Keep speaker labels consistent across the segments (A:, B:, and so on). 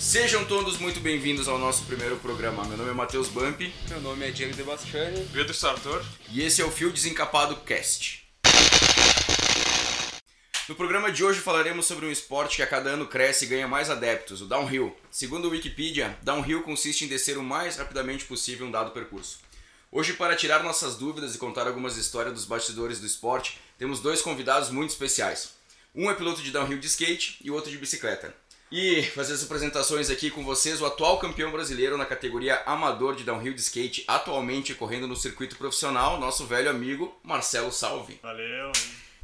A: Sejam todos muito bem-vindos ao nosso primeiro programa. Meu nome é Matheus Bump
B: Meu nome é Diego Debastiani.
C: Pedro Sartor.
A: e esse é o Fio Desencapado Cast. No programa de hoje falaremos sobre um esporte que a cada ano cresce e ganha mais adeptos, o downhill. Segundo o Wikipedia, downhill consiste em descer o mais rapidamente possível um dado percurso. Hoje, para tirar nossas dúvidas e contar algumas histórias dos bastidores do esporte, temos dois convidados muito especiais. Um é piloto de downhill de skate e o outro de bicicleta. E fazer as apresentações aqui com vocês, o atual campeão brasileiro na categoria amador de downhill de skate, atualmente correndo no circuito profissional, nosso velho amigo Marcelo Salve.
C: Valeu.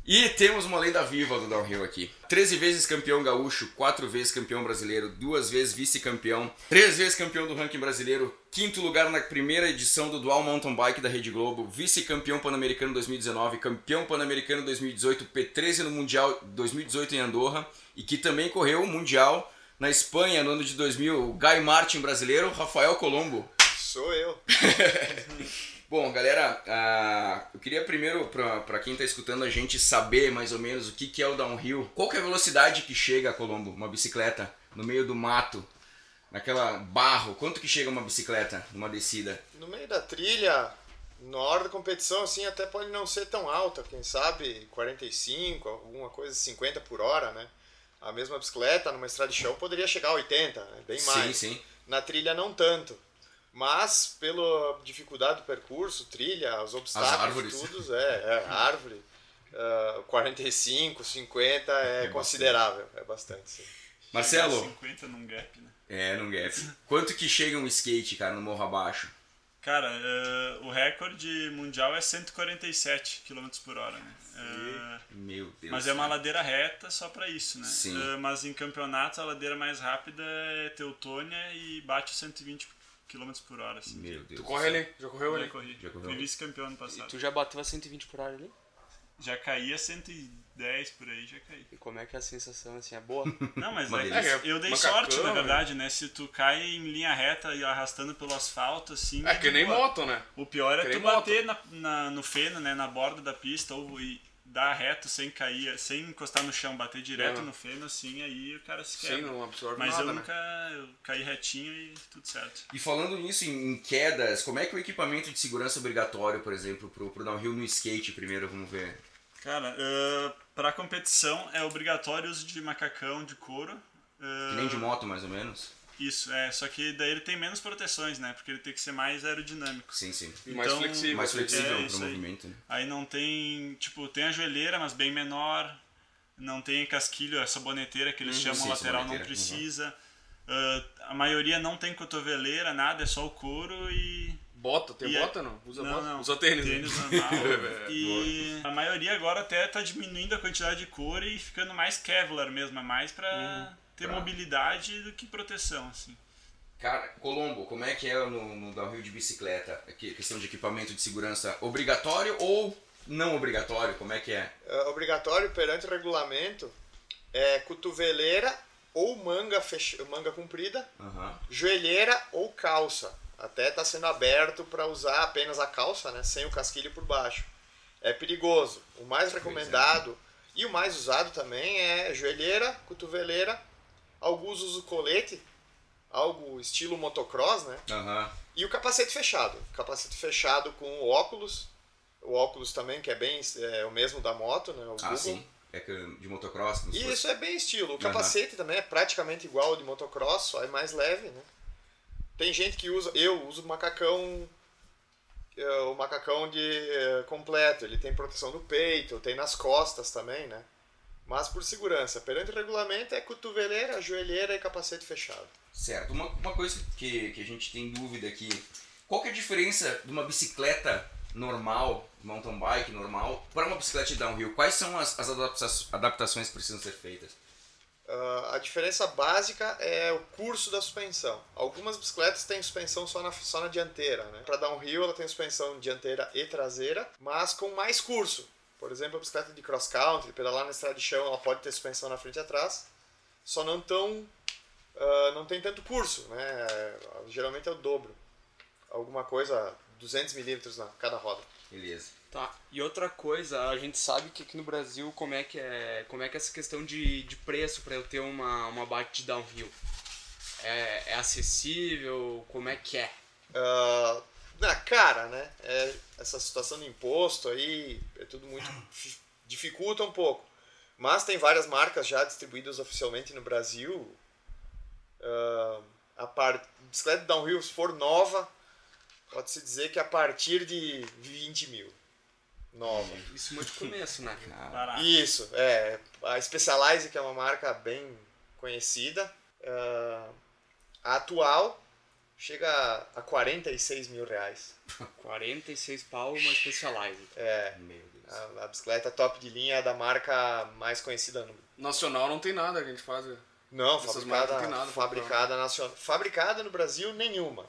A: E temos uma lenda viva do downhill aqui. 13 vezes campeão gaúcho, 4 vezes campeão brasileiro, duas vezes vice-campeão, 3 vezes campeão do ranking brasileiro, quinto lugar na primeira edição do Dual Mountain Bike da Rede Globo, vice-campeão pan-americano 2019, campeão pan-americano 2018, P13 no Mundial 2018 em Andorra e que também correu o Mundial na Espanha no ano de 2000, o Guy Martin brasileiro, Rafael Colombo.
D: Sou eu.
A: Bom, galera, ah, eu queria primeiro, pra quem tá escutando a gente, saber mais ou menos o que, que é o downhill. Qual que é a velocidade que chega, Colombo, uma bicicleta no meio do mato, naquela barro? Quanto que chega uma bicicleta numa descida?
D: No meio da trilha, na hora da competição, assim, até pode não ser tão alta, quem sabe 45, alguma coisa 50 por hora, né? A mesma bicicleta numa estrada de chão poderia chegar a 80, né? bem mais.
A: Sim, sim.
D: Na trilha não tanto. Mas pela dificuldade do percurso, trilha, os obstáculos,
A: árvores.
D: tudo, é, é árvore. ah, 45, 50 é,
A: É
D: considerável, é bastante. Sim.
A: Marcelo?
C: 50 num gap, né?
A: É, não gap. Quanto que chega um skate, cara, no morro abaixo?
C: Cara, eh, o recorde mundial é 147 km por hora, né? Eh,
A: Meu Deus.
C: mas é uma
A: cara.
C: ladeira reta só pra isso, né?
A: Sim.
C: Eh, mas em campeonatos a ladeira mais rápida é Teutônia e bate 120 km por hora. Assim.
A: Meu Deus.
B: Tu corre ali? Já correu
C: Eu
B: ali?
C: corri.
A: Já correu
C: Fui vice-campeão ano
B: E
C: passado.
B: tu já bateu a 120 por hora ali?
C: Já caí a 110 por aí, já caí.
B: E como é que é a sensação, assim, é boa?
C: Não, mas é
A: delícia.
C: eu dei
E: Macacão,
C: sorte, na
E: né?
C: verdade, né? Se tu cai em linha reta e arrastando pelo asfalto, assim.
E: É que nem
C: boa.
E: moto, né?
C: O pior é
E: Que
C: tu bater na, na- no feno, né? Na borda da pista ou e dar reto sem cair, sem encostar no chão, bater direto
E: É.
C: no feno, assim, aí o cara se
E: Sim,
C: quebra.
E: não absorve
C: Mas
E: nada,
C: eu
E: né?
C: nunca eu caí retinho e tudo certo.
A: E falando nisso, em, em quedas, como é que é o equipamento de segurança obrigatório, por exemplo, pro, pro downhill no skate primeiro, vamos ver.
C: Cara, uh, pra competição é obrigatório o uso de macacão de couro. ah,
A: Que nem de moto, mais ou menos?
C: Isso, é. Só que daí ele tem menos proteções, né? Porque ele tem que ser mais aerodinâmico.
A: Sim, sim.
E: E mais
C: Então,
E: flexível.
A: Mais flexível
C: É,
A: pro
C: isso aí.
A: movimento, né?
C: Aí não tem, tipo, tem a joelheira, mas bem menor. Não tem casquilho, a saboneteira que eles chamam
A: Sim,
C: lateral, não
A: saboneteira,
C: precisa. Ah, a maioria não tem cotoveleira, nada, é só o couro e.
E: Bota, tem
C: E é-
E: bota não? Usa
C: não,
E: bota?
C: não.
E: Usa tênis. né?
C: Tênis normal. e a maioria agora até tá diminuindo a quantidade de couro e ficando mais Kevlar mesmo, é mais pra ter
A: Pra-
C: mobilidade do que proteção, assim.
A: Cara, Colombo, como é que é no, no downhill de bicicleta? Aqui, questão de equipamento de segurança obrigatório ou não obrigatório? Como é que é?
D: É obrigatório perante o regulamento é cotoveleira ou manga, fech... manga comprida,
A: Aham.
D: joelheira ou calça. Até está sendo aberto para usar apenas a calça, né, sem o casquilho por baixo. É perigoso. O mais recomendado e o mais usado também é joelheira, cotoveleira, alguns usam colete, algo estilo motocross, né?
A: Aham.
D: E o capacete fechado. Capacete fechado com óculos. O óculos também, que é bem é, o mesmo da moto, né? O
A: Ah,
D: Google.
A: sim. É de motocross.
D: E isso é bem estilo. O capacete também é praticamente igual ao de motocross, só é mais leve, né? Tem gente que usa, eu uso macacão, é, o macacão de é, completo. Ele tem proteção no peito, tem nas costas também, né? Mas por segurança, perante o regulamento é cotoveleira, joelheira e capacete fechado.
A: Certo. Uma, uma coisa que, que a gente tem dúvida aqui. Qual que é a diferença de uma bicicleta normal, mountain bike normal, para uma bicicleta de downhill? Quais são as, as adapta- adaptações que precisam ser feitas?
D: Ah, a diferença básica é o curso da suspensão. Algumas bicicletas têm suspensão só na, só na dianteira. Né? Para rio, ela tem suspensão dianteira e traseira, mas com mais curso. Por exemplo, a bicicleta de cross country, pedalar na estrada de chão, ela pode ter suspensão na frente e atrás, só não tão ah, não tem tanto curso, né? Geralmente é o dobro. Alguma coisa 200 milímetros na cada roda.
A: Beleza.
B: Tá. E outra coisa, a gente sabe que aqui no Brasil como é que é, como é que é essa questão de, de preço para eu ter uma, uma bike de downhill. É, é acessível? Como é que é?
D: Uh, na cara, né? É, essa situação de imposto aí é tudo muito dificulta um pouco. Mas tem várias marcas já distribuídas oficialmente no Brasil. Uh, a par... bicicleta downhill, se for nova, pode-se dizer que a partir de 20 mil. Nova.
B: Isso muito começo, né?
C: Barato.
D: Isso, é. A Specialized, que é uma marca bem conhecida. Uh, a atual chega a 46 mil reais.
B: 46 pau uma Specialized.
D: É.
A: Meu Deus.
D: A, a bicicleta top de linha é da marca mais conhecida no
E: Nacional não tem nada que a gente faz.
D: Não,
E: Essas
D: fabricada,
E: não tem nada
D: fabricada nacional. Fabricada no Brasil, nenhuma.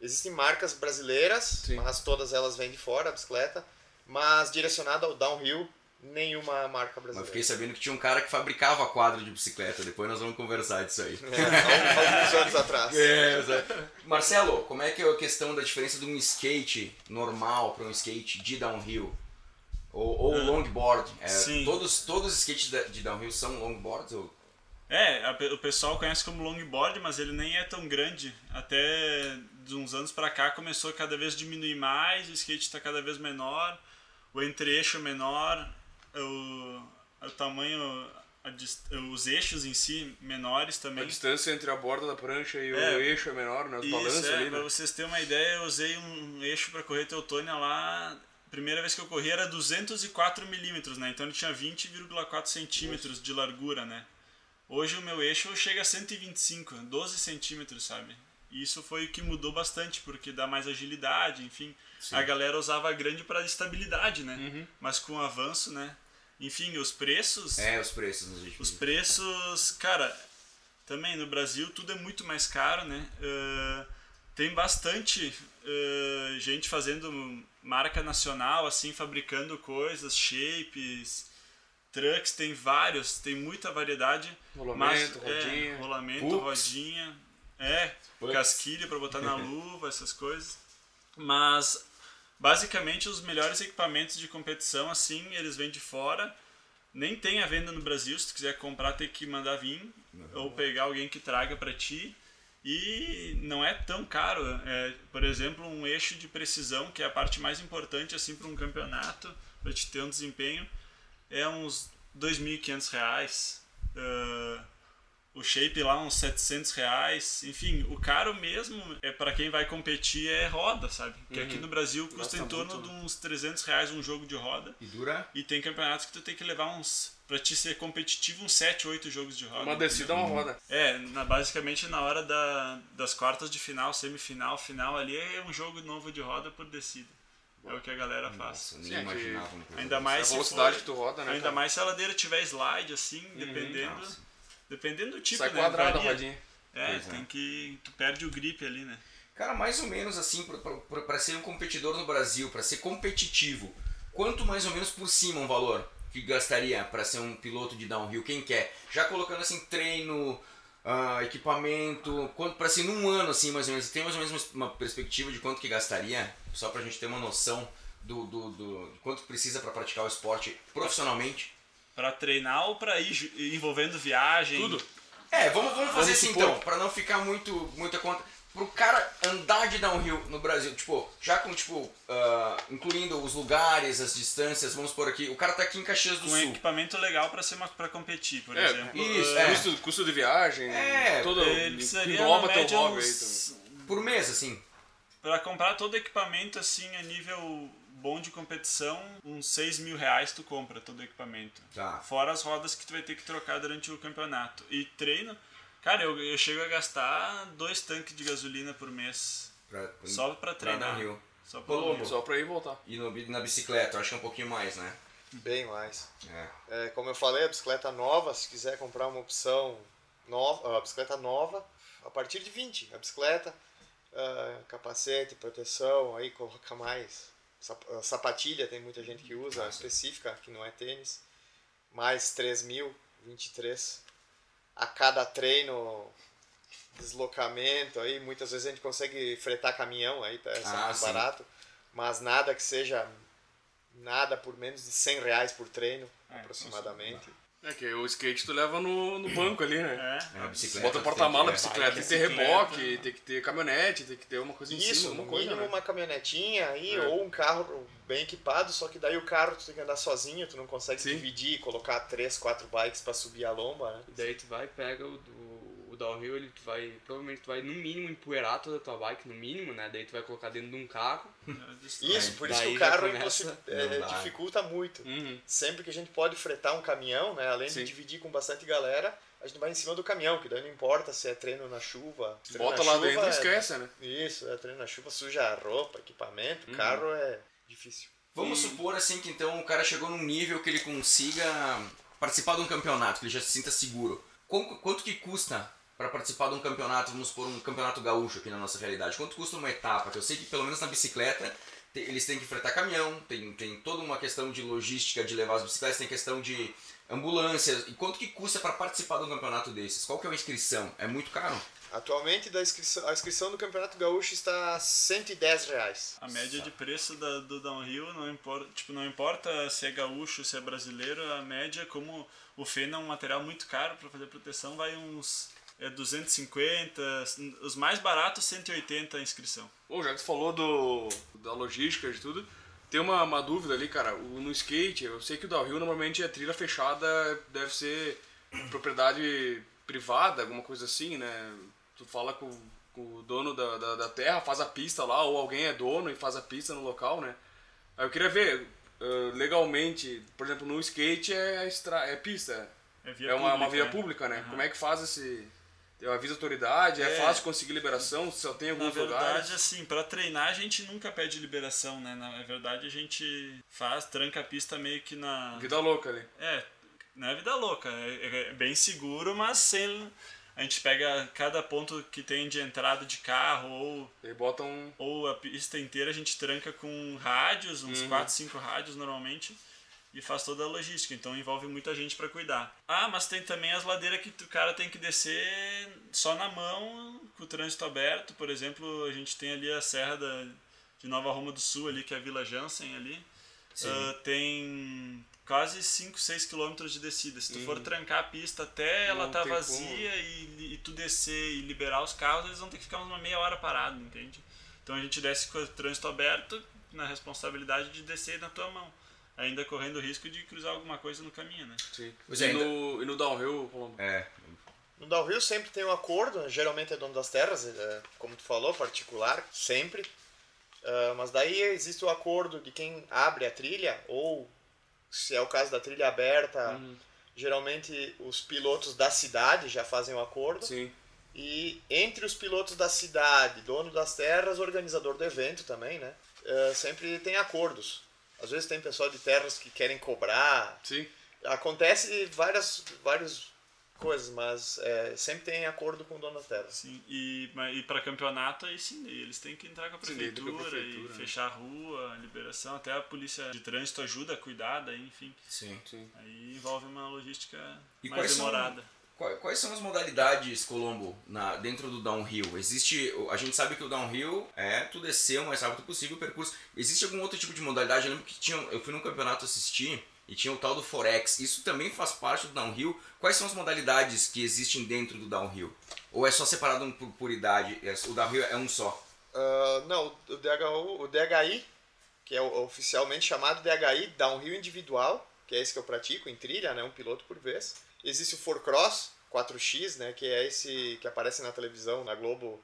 D: Existem marcas brasileiras,
E: Sim.
D: mas todas elas vêm de fora, a bicicleta. Mas direcionada ao downhill, nenhuma marca
A: Mas
D: brasileira.
A: fiquei sabendo que tinha um cara que fabricava quadro de bicicleta. Depois nós vamos conversar disso aí.
D: É, há alguns anos atrás.
A: É. Marcelo, como é que é a questão da diferença de um skate normal para um skate de downhill? Ou, ou longboard? É,
C: sim.
A: Todos, todos os skates de downhill são longboards? Ou...
C: É, a o pessoal conhece como longboard, mas ele nem é tão grande. Até de uns anos pra cá começou a cada vez diminuir mais, o skate está cada vez menor, o entre-eixo menor, o, o tamanho, a os eixos em si menores
E: A
C: também.
E: distância entre a borda da prancha e
C: É.
E: o eixo é menor, né? Os balanços
C: é,
E: ali,
C: pra
E: né?
C: vocês terem uma ideia, eu usei um eixo para correr Teutônia lá. Primeira vez que eu corri era 204 milímetros, né? Então ele tinha 20,4 centímetros de largura, né? Hoje o meu eixo chega a 125, 12 centímetros, sabe? E isso foi o que mudou bastante, porque dá mais agilidade, enfim. A galera usava grande para estabilidade, né?
E: Uhum.
C: Mas com o avanço, né? Enfim, os preços.
A: É, os preços nos últimos
C: Os preços, cara, também no Brasil tudo é muito mais caro, né? Ah, tem bastante ah, gente fazendo marca nacional, assim, fabricando coisas, shapes, trucks, tem vários, tem muita variedade.
E: Rolamento,
C: mas,
E: rodinha.
C: É, rolamento, rodinha. É, casquilha para botar na luva, essas coisas. Mas basicamente os melhores equipamentos de competição assim, eles vêm de fora. Nem tem a venda no Brasil, se tu quiser comprar tem que mandar vir ou pegar alguém que traga para ti. E não é tão caro. É, por exemplo, um eixo de precisão, que é a parte mais importante assim para um campeonato, para te ter um desempenho, é uns 2.500 reais. O shape lá uns 700 reais. Enfim, o caro mesmo é para quem vai competir é roda, sabe? Que aqui no Brasil custa
E: Gasta
C: em torno
E: muito,
C: de uns 300 reais um jogo de roda.
A: E dura?
C: E tem campeonatos que tu tem que levar uns. Pra te ser competitivo, uns 7, 8 jogos de roda.
E: Uma descida é uma roda.
C: É, na, basicamente na hora da, das quartas de final, semifinal, final ali é um jogo novo de roda por descida. É o que a galera faz.
A: Nossa, nem
E: Sim, é que-
A: imaginava coisa
C: Ainda mais
E: a
C: se
E: velocidade
C: for-
E: que tu roda, né?
C: Ainda
E: cara?
C: mais se a ladeira tiver slide, assim, dependendo.
A: Nossa.
C: Dependendo do tipo,
E: Sai
C: né?
E: quadrada a rodinha.
C: É,
A: Pois é.
C: tem que. Tu perde o grip ali, né?
A: Cara, mais ou menos assim, para ser um competidor no Brasil, para ser competitivo, quanto mais ou menos por cima um valor que gastaria para ser um piloto de downhill? Quem quer? Já colocando assim treino, ah, equipamento, quanto para ser num ano assim mais ou menos, tem mais ou menos uma perspectiva de quanto que gastaria, só pra gente ter uma noção do, do, do de quanto precisa para praticar o esporte profissionalmente?
C: Pra treinar ou pra ir envolvendo viagem?
E: Tudo.
A: É, vamos, vamos fazer
E: Vamos
A: assim
E: supor.
A: então, pra não ficar muito muita conta. Pro cara andar de downhill no Brasil, tipo, já com, tipo, ah, incluindo os lugares, as distâncias, vamos por aqui, o cara tá aqui em Caxias do
C: Com
A: Sul.
C: equipamento legal pra, ser uma, pra competir, por
E: É,
C: exemplo.
A: isso,
C: Ah,
A: é.
E: Custo, custo de viagem,
A: É,
E: todo,
C: Ele precisaria,
E: engloba teu hobby aí.
A: Por mês, assim.
C: Pra comprar todo equipamento, assim, a nível bom de competição, uns 6 mil reais tu compra todo o equipamento.
A: Tá.
C: Fora as rodas que tu vai ter que trocar durante o campeonato. E treino, cara, eu, eu chego a gastar dois tanques de gasolina por mês.
A: Pra,
C: Só pra
A: pra
C: treinar.
A: downhill.
C: Só pra.
E: Só pra ir e voltar.
A: E no, na bicicleta, eu acho que é um pouquinho mais, né?
D: Bem mais.
A: É.
D: É, como eu falei, a bicicleta nova, se quiser comprar uma opção nova, a bicicleta nova, a partir de 20. A bicicleta, ah, capacete, proteção, aí coloca mais. Ah, Sapatilha, tem muita gente que usa,
A: Ah, sim.
D: específica, que não é tênis. Mais 3 mil, 23. A cada treino, deslocamento, aí muitas vezes a gente consegue fretar caminhão, aí é
A: Ah,
D: barato. Mas nada que seja nada por menos de 100 reais por treino,
C: É,
D: aproximadamente.
E: É que o skate tu leva no, no banco ali, né?
C: É.
A: É, a bicicleta
E: Bota porta-mala, bicicleta, tem que ter reboque, tem que ter caminhonete, tem que ter uma coisa em
D: Isso,
E: cima, alguma coisa,
D: mínimo
E: né?
D: uma caminhonetinha aí,
E: É.
D: ou um carro bem equipado, só que daí o carro tu tem que andar sozinho, tu não consegue
E: Sim.
D: dividir e colocar três, quatro bikes pra subir a lomba, né?
B: E daí tu vai, pega o, o, o downhill, ele tu vai, provavelmente tu vai no mínimo empoeirar toda a tua bike, no mínimo, né? Daí tu vai colocar dentro de um carro.
D: Isso, por isso que o carro
B: começa-
D: é, dificulta muito.
E: Uhum.
D: Sempre que a gente pode fretar um caminhão, né, além
E: Sim.
D: de dividir com bastante galera, a gente vai em cima do caminhão, que daí não importa se é treino na chuva. treino
E: Bota
D: na
E: lá
D: chuva
E: dentro e
D: é-
E: esquece, né?
D: Isso, é treino na chuva, suja a roupa, equipamento,
E: Uhum.
D: carro é difícil.
A: Vamos supor assim que então o cara chegou num nível que ele consiga participar de um campeonato, que ele já se sinta seguro. Qu- Quanto que custa para participar de um campeonato, vamos supor um campeonato gaúcho aqui na nossa realidade? Quanto custa uma etapa? Que eu sei que pelo menos na bicicleta eles têm que fretar caminhão, tem, tem toda uma questão de logística de levar as bicicletas, tem questão de ambulâncias. E quanto que custa para participar de um campeonato desses? Qual que é a inscrição? É muito caro?
D: Atualmente da inscrição, a inscrição do Campeonato Gaúcho está a 110 reais.
C: A média de preço da, do downhill não importa, tipo, não importa se é gaúcho, se é brasileiro, a média, como o feno é um material muito caro para fazer proteção, vai uns é, 250, os mais baratos 180 a inscrição.
E: Pô, já que tu falou do, da logística de tudo, tem uma, uma dúvida ali, cara. O, no skate, eu sei que o downhill normalmente é trilha fechada, deve ser propriedade privada, alguma coisa assim, né? Tu fala com, com o dono da, da, da terra, faz a pista lá, ou alguém é dono e faz a pista no local, né? Aí eu queria ver, ah, legalmente, por exemplo, no skate é, estra é pista,
C: É,
E: é uma, uma
C: pública,
E: via
C: né?
E: pública, né?
C: Aham.
E: Como é que faz esse... Eu aviso a autoridade, é,
C: É.
E: fácil conseguir liberação, só tem
C: Na
E: alguns
C: verdade,
E: lugares.
C: assim, para treinar a gente nunca pede liberação, né? Na verdade, a gente faz, tranca a pista meio que na.
E: Vida louca ali.
C: É, não é vida louca, é, é bem seguro, mas sem. A gente pega cada ponto que tem de entrada de carro ou,
E: Aí botam.
C: ou a pista inteira, a gente tranca com rádios, uns 4, 5 rádios normalmente, e faz toda a logística. Então envolve muita gente para cuidar. Ah, mas tem também as ladeiras que o cara tem que descer só na mão, com o trânsito aberto. Por exemplo, a gente tem ali a Serra da, de Nova Roma do Sul, ali, que é a Vila Jansen ali. Ah, tem quase 5, 6 quilômetros de descida. Se tu for trancar a pista até ela tá vazia e, e tu descer e liberar os carros, eles vão ter que ficar uma meia hora parado, entende? Então a gente desce com o trânsito aberto na responsabilidade de descer na tua mão. Ainda correndo o risco de cruzar alguma coisa no caminho, né?
E: Sim.
A: Pois
E: e,
A: é,
E: no, e no downhill, Colombo?
A: É.
D: No downhill sempre tem um acordo, geralmente é dono das terras, é, como tu falou, particular, sempre. Ah, mas daí existe o acordo de quem abre a trilha, ou se é o caso da trilha aberta,
E: Uhum.
D: geralmente os pilotos da cidade já fazem o acordo.
E: Sim.
D: E entre os pilotos da cidade, dono das terras, organizador do evento também, né? eh, sempre tem acordos. Às vezes tem pessoal de terras que querem cobrar.
E: Sim.
D: Acontece várias, várias coisas, mas eh, sempre tem acordo com o dono das terras.
C: Sim, e, mas- e para campeonato, aí sim, eles têm que entrar com a
E: Sim,
C: prefeitura,
E: com a prefeitura,
C: e
E: né?
C: fechar a rua, a liberação, até a polícia de trânsito ajuda a cuidar, daí, enfim.
A: Sim.
E: Sim.
C: Aí envolve uma logística
A: E
C: mais
A: são-
C: demorada.
A: Qua- Quais são as modalidades, Colombo, na, dentro do downhill? Existe. A gente sabe que o downhill é tu descer o mais rápido possível o percurso. Existe algum outro tipo de modalidade? Eu lembro que tinha, eu fui num campeonato assistir e tinha o tal do Forex. Isso também faz parte do downhill. Quais são as modalidades que existem dentro do downhill? Ou é só separado por, por idade? É- O downhill é um só?
D: Ah, não, o, o DHI, que é oficialmente chamado DHI, Downhill Individual, que é esse que eu pratico em trilha, né, um piloto por vez. Existe o Forcross 4X, né, que é esse que aparece na televisão, na Globo,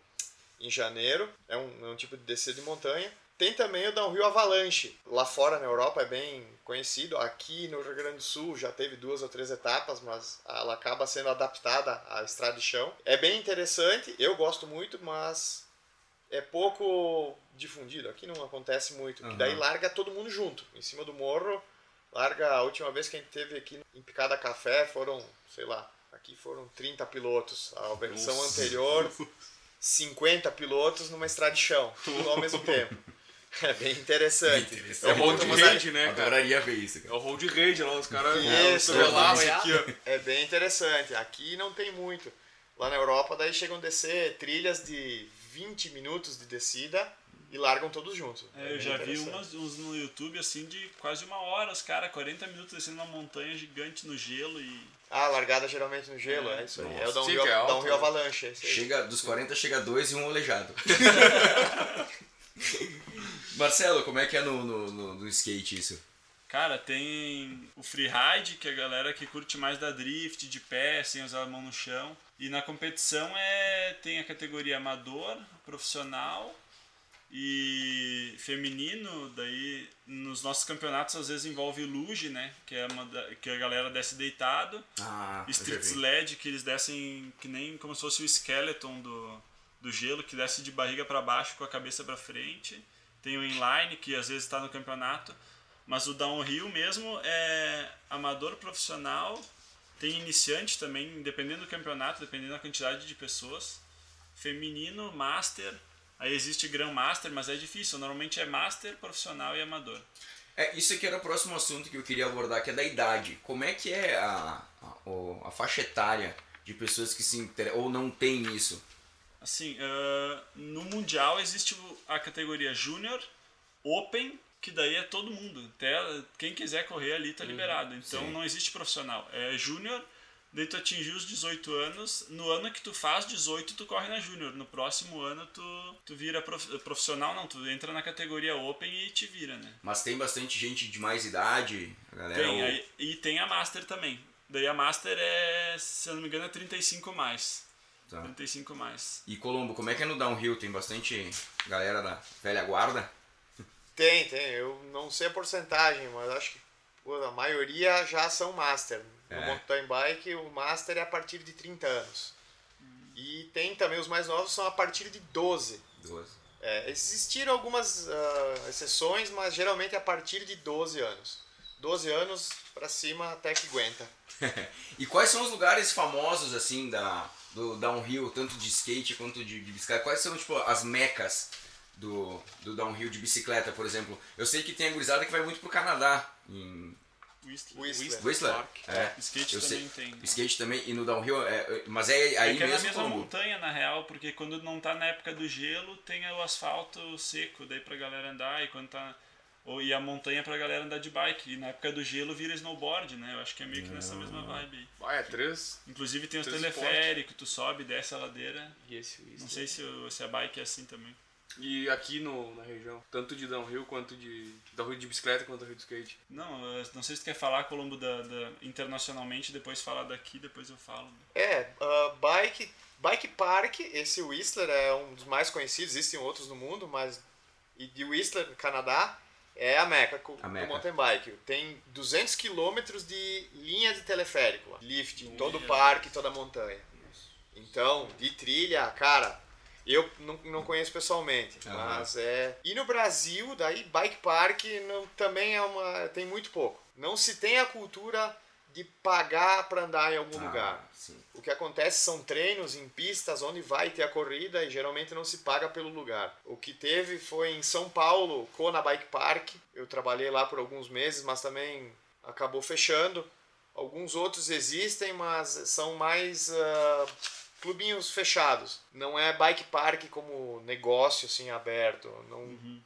D: em janeiro. É um, é um tipo de descer de montanha. Tem também o Downhill Avalanche. Lá fora na Europa é bem conhecido. Aqui no Rio Grande do Sul já teve duas ou três etapas, mas ela acaba sendo adaptada à estrada de chão. É bem interessante, eu gosto muito, mas é pouco difundido. Aqui não acontece muito.
A: Aham.
D: daí larga todo mundo junto, em cima do morro. Larga a última vez que a gente teve aqui em Picada Café foram, sei lá, aqui foram 30 pilotos. A versão
E: Nossa.
D: anterior, 50 pilotos numa estrada de chão, tudo ao mesmo tempo. É bem interessante.
E: É o road rage, né, cara?
A: Adoraria ver isso,
E: É o road rage lá, os caras
D: Isso, isso aqui, ó, é bem interessante. Aqui não tem muito. Lá na Europa, daí chegam a descer trilhas de 20 minutos de descida e largam todos juntos.
C: É, eu
D: bem
C: já vi umas, uns no YouTube assim de quase uma hora, os caras 40 minutos descendo uma montanha gigante no gelo e.
D: Ah, largada geralmente no gelo, é,
C: É.
D: isso aí.
A: Nossa.
D: É o downhill,
E: é alto,
D: downhill
E: né?
D: avalanche. aí.
A: Chega, dos 40 chega dois e um aleijado. Marcelo, como é que é no, no, no- no skate isso?
C: Cara, tem o freeride, que é a galera que curte mais da drift, de pé, sem usar a mão no chão. E na competição é tem a categoria amador, profissional e feminino. Daí nos nossos campeonatos às vezes envolve luge, né? Que é uma da- que a galera desce deitado.
A: Ah,
C: Street sled, que eles descem que nem como se fosse o skeleton do, do gelo, que desce de barriga para baixo com a cabeça para frente. Tem o inline, que às vezes está no campeonato. Mas o downhill mesmo é amador profissional. Tem iniciante também, dependendo do campeonato, dependendo da quantidade de pessoas. Feminino, master. Aí existe Grandmaster, mas é difícil. Normalmente é master, profissional e amador.
A: É, isso aqui era o próximo assunto que eu queria abordar, que é da idade. Como é que é a, a, a faixa etária de pessoas que se inter... ou não tem isso?
C: Assim, ah, no Mundial existe a categoria Júnior, Open, que daí é todo mundo. Até quem quiser correr ali tá liberado. Então
A: sim.
C: não existe profissional. É Júnior, daí tu atingiu os 18 anos. No ano que tu faz 18, tu corre na Júnior. No próximo ano tu, tu vira prof- profissional, não. Tu entra na categoria Open e te vira, né?
A: Mas tem bastante gente de mais idade, galera.
C: Tem,
A: ou-
C: aí, e tem a Master também. Daí a Master é, se eu não me engano, é 35 mais.
A: Tá.
C: 35 mais.
A: E Colombo, como é que é no downhill? Tem bastante galera da velha guarda?
D: Tem, tem. Eu não sei a porcentagem, mas acho que pô, a maioria já são master. No
A: É.
D: mountain bike, o master é a partir de 30 anos. E tem também os mais novos, são a partir de 12.
A: 12.
D: É, existiram algumas ah, exceções, mas geralmente é a partir de 12 anos. 12 anos pra cima até que aguenta.
A: e quais são os lugares famosos, assim, da, do downhill, tanto de skate quanto de, de bicicleta? Quais são, tipo, as mecas do, do downhill de bicicleta, por exemplo? Eu sei que tem a gurizada que vai muito pro Canadá, em
C: Whistler.
D: Whistler.
A: Whistler.
B: Park.
A: É.
C: Skate
A: Eu
C: também
A: sei.
C: tem.
A: Skate também, e no downhill, é, é- mas é aí
C: É que é na
A: mesmo,
C: mesma
A: Colombo?
C: montanha, na real, porque quando não tá na época do gelo, tem o asfalto seco, daí pra galera andar, e quando tá. Ou, e a montanha pra galera andar de bike. E na época do gelo vira snowboard, né? Eu acho que é meio que nessa mesma vibe aí.
E: Ah, é três.
C: Inclusive tem os teleféricos, tu sobe, desce a ladeira.
B: E esse Whistler.
C: Não sei se, se a bike é assim também.
E: E aqui no, na região, tanto de downhill quanto de downhill de bicicleta quanto downhill de skate.
C: Não, eu não sei se tu quer falar, Colombo, da, da- internacionalmente, depois falar daqui, depois eu falo.
D: É, ah, bike, bike park, esse Whistler é um dos mais conhecidos, existem outros no mundo, mas e de Whistler, no Canadá, é a meca co-
A: A
D: do
A: meca.
D: mountain bike. Tem 200 quilômetros de linha de teleférico, lift em todo o parque, toda a montanha. Então, de trilha, cara, eu não, não conheço pessoalmente,
A: Aham.
D: mas é... E no Brasil, daí, bike park não, também é uma... tem muito pouco. Não se tem a cultura de pagar para andar em algum
A: Ah,
D: lugar.
A: sim.
D: O que acontece são treinos em pistas onde vai ter a corrida e geralmente não se paga pelo lugar. O que teve foi em São Paulo, Kona Bike Park. Eu trabalhei lá por alguns meses, mas também acabou fechando. Alguns outros existem, mas são mais ah, clubinhos fechados. Não é bike park como negócio assim aberto. Não,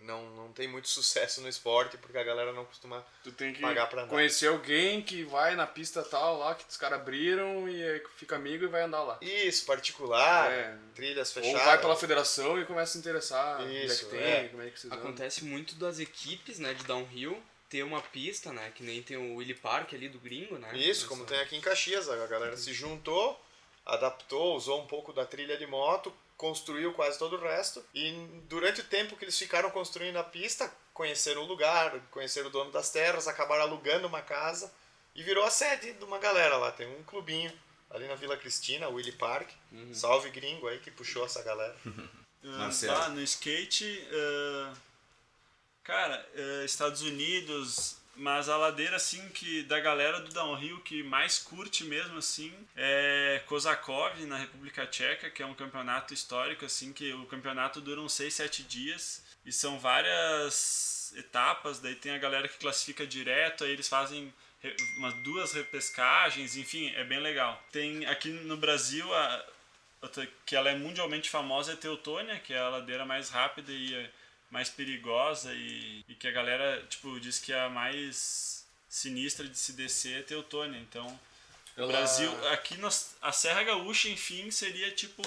D: não, não tem muito sucesso no esporte porque a galera não costuma
E: Tu tem que
D: Pagar pra andar.
E: conhecer alguém que vai na pista tal lá, que os caras abriram e fica amigo e vai andar lá.
D: Isso, particular,
E: É.
D: trilhas
E: Ou
D: fechadas.
E: vai pela federação e começa a se interessar onde é
D: Isso,
E: que tem,
D: é.
E: como é que se.
B: Acontece muito das equipes, né, de downhill ter uma pista, né, que nem tem o Willy Park ali do gringo, né?
D: Isso, como tem aqui em Caxias, a galera se juntou, adaptou, usou um pouco da trilha de moto, construiu quase todo o resto. E durante o tempo que eles ficaram construindo a pista, conheceram o lugar, conheceram o dono das terras, acabaram alugando uma casa e virou a sede de uma galera lá. Tem um clubinho ali na Vila Cristina, Willy Park. Salve gringo aí que puxou essa galera.
C: Ah,
A: Marcelo.
C: lá no skate, ah, cara, ah, Estados Unidos, mas a ladeira assim que da galera do downhill que mais curte mesmo assim é Kozakov na República Tcheca, que é um campeonato histórico assim que o campeonato dura uns 6, 7 dias e são várias etapas, daí tem a galera que classifica direto, aí eles fazem umas duas repescagens, enfim, é bem legal. Tem aqui no Brasil a que ela é mundialmente famosa é Teutônia, que é a ladeira mais rápida e é mais perigosa e, e que a galera, tipo, diz que é a mais sinistra de se descer é Teutônia. Então, o
E: Ela-
C: Brasil, aqui nós, a Serra Gaúcha, enfim, seria tipo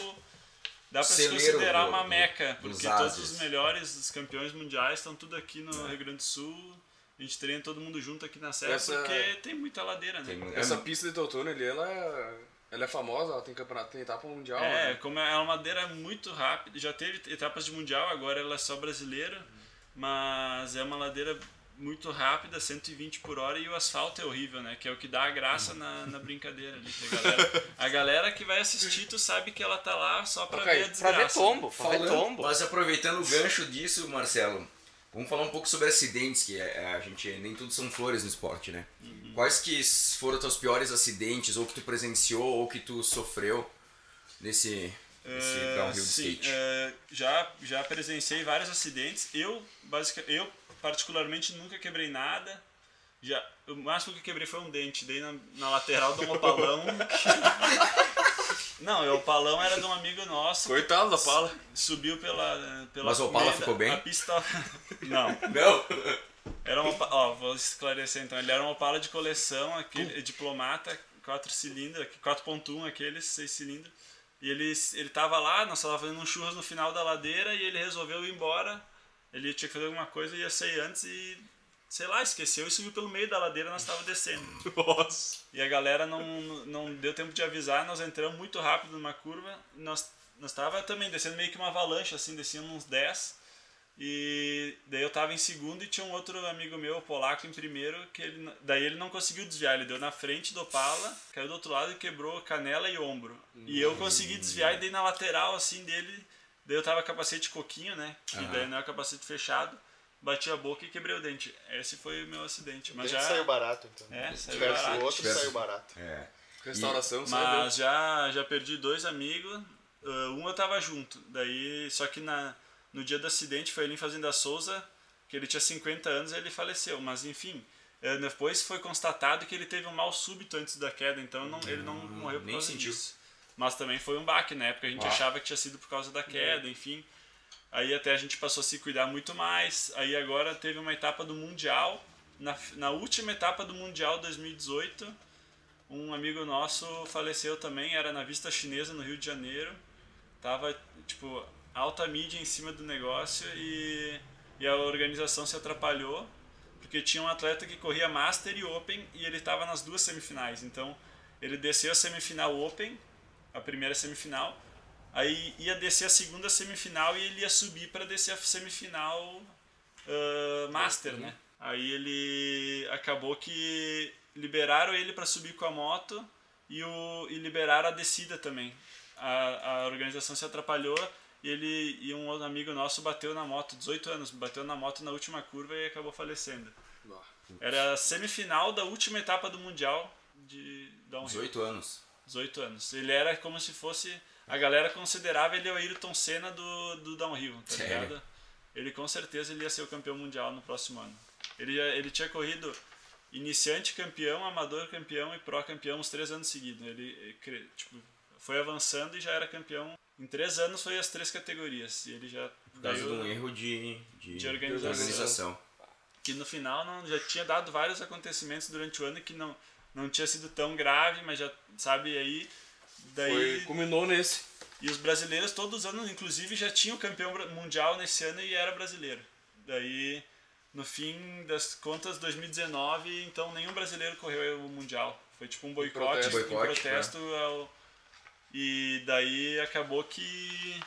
C: dá pra se considerar
A: do-
C: uma meca, porque todos os melhores, os campeões mundiais estão tudo aqui no
A: É.
C: Rio Grande do Sul. A gente treina todo mundo junto aqui na Serra
E: Essa-
C: porque tem muita ladeira, né?
A: Tem
E: Essa pista de Teutônia ali, ela, é- ela é famosa, ela tem campeonato, tem etapa mundial.
C: É,
E: né?
C: como é uma ladeira muito rápida, já teve etapas de mundial, agora ela é só brasileira, mas é uma ladeira muito rápida, 120 por hora e o asfalto é horrível, né? Que é o que dá a graça na, na brincadeira ali. que A galera, a galera que vai assistir, tu sabe que ela tá lá só pra
E: Ok,
C: ver a
B: Pra
C: desgraça.
B: ver tombo, pra ver
A: Falando,
B: tombo.
A: mas aproveitando o gancho disso, Marcelo, vamos falar um pouco sobre acidentes, que é- a gente nem tudo são flores no esporte, né?
C: Uhum.
A: Quais que foram os teus piores acidentes, ou que tu presenciou, ou que tu sofreu nesse, nesse
C: É,
A: downhill
C: sim,
A: skate?
C: é, já, já presenciei vários acidentes. Eu, basic, eu, particularmente, nunca quebrei nada. Já, o máximo que quebrei foi um dente. Dei na, na lateral de um opalão. Não, o opalão era de um amigo nosso.
E: Coitado da pala.
C: Subiu pela. pela
A: Mas o Opala ficou bem?
C: A pista. Não.
A: Não!
C: Era uma, ó, vou esclarecer então. Ele era uma Opala de coleção, aquele diplomata, 4 cilindros, 4.1 aqueles, 6 cilindros. E ele ele tava lá, nós tava fazendo um churras no final da ladeira e ele resolveu ir embora. Ele tinha que fazer alguma coisa, ia sair antes e sei lá, esqueceu e subiu pelo meio da ladeira, nós tava descendo.
E: Nossa.
C: E a galera não, não deu tempo de avisar, nós entramos muito rápido numa curva. Nós, nós tava também descendo meio que uma avalanche, assim, descendo uns 10. E daí eu tava em segundo e tinha um outro amigo meu, polaco, em primeiro, que ele, daí ele não conseguiu desviar, ele deu na frente do Opala, caiu do outro lado e quebrou canela e ombro. E eu consegui desviar e dei na lateral, assim, dele, daí eu tava capacete coquinho, né, que
A: Aham.
C: daí não é capacete fechado, bati a boca e quebrei o dente. Esse foi o meu acidente, mas
D: Dente
C: já...
D: saiu barato, então.
C: É,
D: Se
C: saiu
D: tivesse
C: barato.
D: o outro,
A: Tivesse-
D: saiu barato.
A: É.
E: Restauração, sabe?
C: Mas já, já perdi dois amigos. Uh, um eu tava junto. Daí, só que na, no dia do acidente foi ali em Fazenda Souza, que ele tinha 50 anos e ele faleceu. Mas enfim, eh, depois foi constatado que ele teve um mal súbito antes da queda, então não, ele não morreu por
A: nem
C: causa
A: sentiu.
C: disso. Mas também foi um baque, na época a gente
A: Ah.
C: achava que tinha sido por causa da queda, enfim. Aí até a gente passou a se cuidar muito mais. Aí agora teve uma etapa do Mundial. Na, na última etapa do Mundial 2018, um amigo nosso faleceu também, era na Vista Chinesa no Rio de Janeiro. Tava, tipo, alta mídia em cima do negócio e, e a organização se atrapalhou, porque tinha um atleta que corria Master e Open e ele tava nas duas semifinais. Então, ele desceu a semifinal Open, a primeira semifinal, aí ia descer a segunda semifinal e ele ia subir para descer a semifinal ah, Master, né? Aí ele acabou que liberaram ele para subir com a moto e, o, e liberaram a descida também. A, a organização se atrapalhou e ele e um amigo nosso bateu na moto, 18 anos, bateu na moto na última curva e acabou falecendo.
E: Bah.
C: Era a semifinal da última etapa do Mundial de downhill.
A: 18 anos.
C: 18 anos. Ele era como se fosse. A galera considerava ele o Ayrton Senna do, do downhill, tá
A: Sério?
C: ligado? Ele com certeza ele ia ser o campeão mundial no próximo ano. Ele, ele tinha corrido iniciante campeão, amador campeão e pró campeão uns três anos seguidos. Ele, ele cre- tipo, foi avançando e já era campeão. Em três anos foi as três categorias. E ele já
A: Por causa de um erro de, de,
C: De organização.
A: organização.
C: que no final não, já tinha dado vários acontecimentos durante o ano que não, não tinha sido tão grave, mas já sabe aí. Daí,
E: Foi, culminou nesse.
C: E os brasileiros todos os anos, inclusive, já tinham campeão mundial nesse ano e era brasileiro. Daí, no fim das contas, 2019, então nenhum brasileiro correu o mundial. Foi tipo um boicote,
E: protesto.
C: um protesto ao... E daí acabou que